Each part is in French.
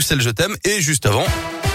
Bruxelles je t'aime. Et juste avant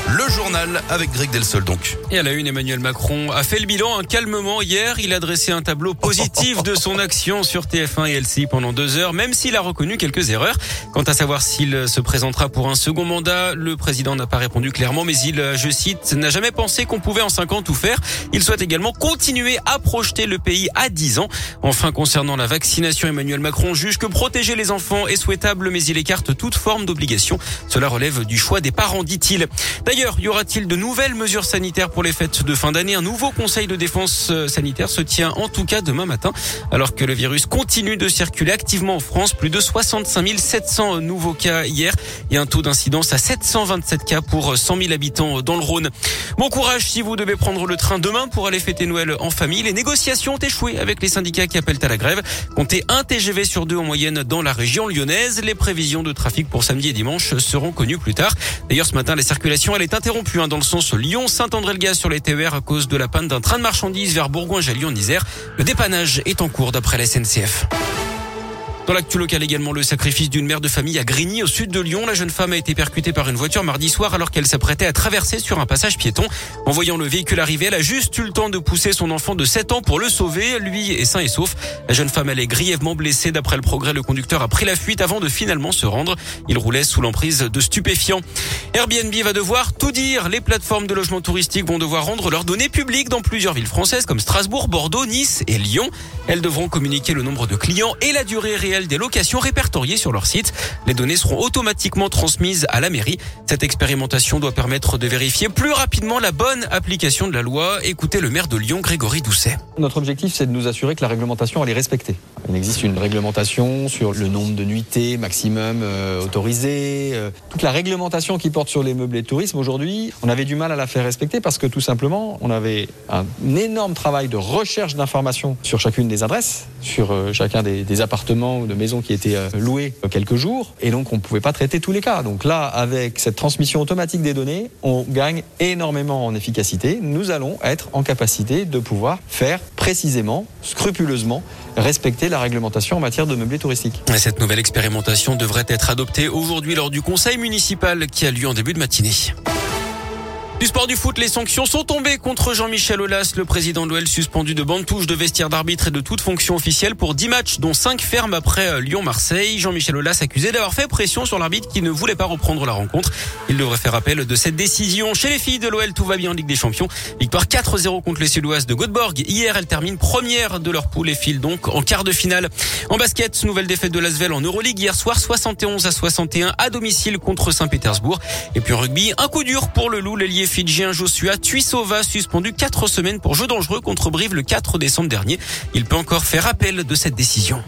le journal avec Greg Delsol donc. Et à la une, Emmanuel Macron a fait le bilan un calmement hier. Il a dressé un tableau positif de son action sur TF1 et LCI pendant deux heures, même s'il a reconnu quelques erreurs. Quant à savoir s'il se présentera pour un second mandat, le président n'a pas répondu clairement, mais il, je cite, n'a jamais pensé qu'on pouvait en cinq ans tout faire. Il souhaite également continuer à projeter le pays à 10 ans. Enfin, concernant la vaccination, Emmanuel Macron juge que protéger les enfants est souhaitable, mais il écarte toute forme d'obligation. Cela relève du choix des parents, dit-il. D'ailleurs, y aura-t-il de nouvelles mesures sanitaires pour les fêtes de fin d'année? Un nouveau conseil de défense euh, sanitaire se tient en tout cas demain matin, alors que le virus continue de circuler activement en France. Plus de 65 700 nouveaux cas hier et un taux d'incidence à 727 cas pour 100 000 habitants dans le Rhône. Bon courage si vous devez prendre le train demain pour aller fêter Noël en famille. Les négociations ont échoué avec les syndicats qui appellent à la grève. Comptez un TGV sur deux en moyenne dans la région lyonnaise. Les prévisions de trafic pour samedi et dimanche seront connues plus tard. D'ailleurs, ce matin, la circulation elle est interrompue hein, dans le sens Lyon-Saint-André-le-Gaz sur les TER à cause de la panne d'un train de marchandises vers Bourgoin-Jallion-Isère. Le dépannage est en cours d'après la SNCF. Dans l'actu local également, le sacrifice d'une mère de famille à Grigny, au sud de Lyon. La jeune femme a été percutée par une voiture mardi soir alors qu'elle s'apprêtait à traverser sur un passage piéton. En voyant le véhicule arriver, elle a juste eu le temps de pousser son enfant de 7 ans pour le sauver. Lui est sain et sauf. La jeune femme, elle est grièvement blessée. D'après le progrès, le conducteur a pris la fuite avant de finalement se rendre. Il roulait sous l'emprise de stupéfiants. Airbnb va devoir tout dire. Les plateformes de logement touristique vont devoir rendre leurs données publiques dans plusieurs villes françaises comme Strasbourg, Bordeaux, Nice et Lyon. Elles devront communiquer le nombre de clients et la durée réelle des locations répertoriées sur leur site. Les données seront automatiquement transmises à la mairie. Cette expérimentation doit permettre de vérifier plus rapidement la bonne application de la loi. Écoutez le maire de Lyon, Grégory Doucet. Notre objectif, c'est de nous assurer que la réglementation elle est respectée. Il existe une réglementation sur le nombre de nuitées maximum euh, autorisées. Euh, toute la réglementation qui porte sur les meublés de tourisme aujourd'hui, on avait du mal à la faire respecter parce que tout simplement, on avait un énorme travail de recherche d'informations sur chacune des adresses, sur euh, chacun des, appartements de maisons qui étaient euh, loués quelques jours. Et donc, on ne pouvait pas traiter tous les cas. Donc là, avec cette transmission automatique des données, on gagne énormément en efficacité. Nous allons être en capacité de pouvoir faire précisément, scrupuleusement, respecter la réglementation en matière de meublé touristique. Cette nouvelle expérimentation devrait être adoptée aujourd'hui lors du conseil municipal qui a lieu en début de matinée. Du sport du foot, les sanctions sont tombées contre Jean-Michel Aulas, le président de l'OL suspendu de bande touche, de vestiaire d'arbitre et de toute fonction officielle pour 10 matchs, dont 5 fermes après euh, Lyon-Marseille. Jean-Michel Aulas accusé d'avoir fait pression sur l'arbitre qui ne voulait pas reprendre la rencontre. Il devrait faire appel de cette décision. Chez les filles de l'OL, tout va bien en Ligue des Champions. Victoire 4-0 contre les Suédoises de Göteborg. Hier, elles terminent première de leur poule et filent donc en quart de finale. En basket, nouvelle défaite de Lasvel en Euroleague hier soir, 71 à 61 à domicile contre Saint-Pétersbourg. Et puis en rugby, un coup dur pour le loup, l'ailier fidjien Joshua Tuisova suspendu 4 semaines pour jeu dangereux contre Brive le 4 décembre dernier. Il peut encore faire appel de cette décision.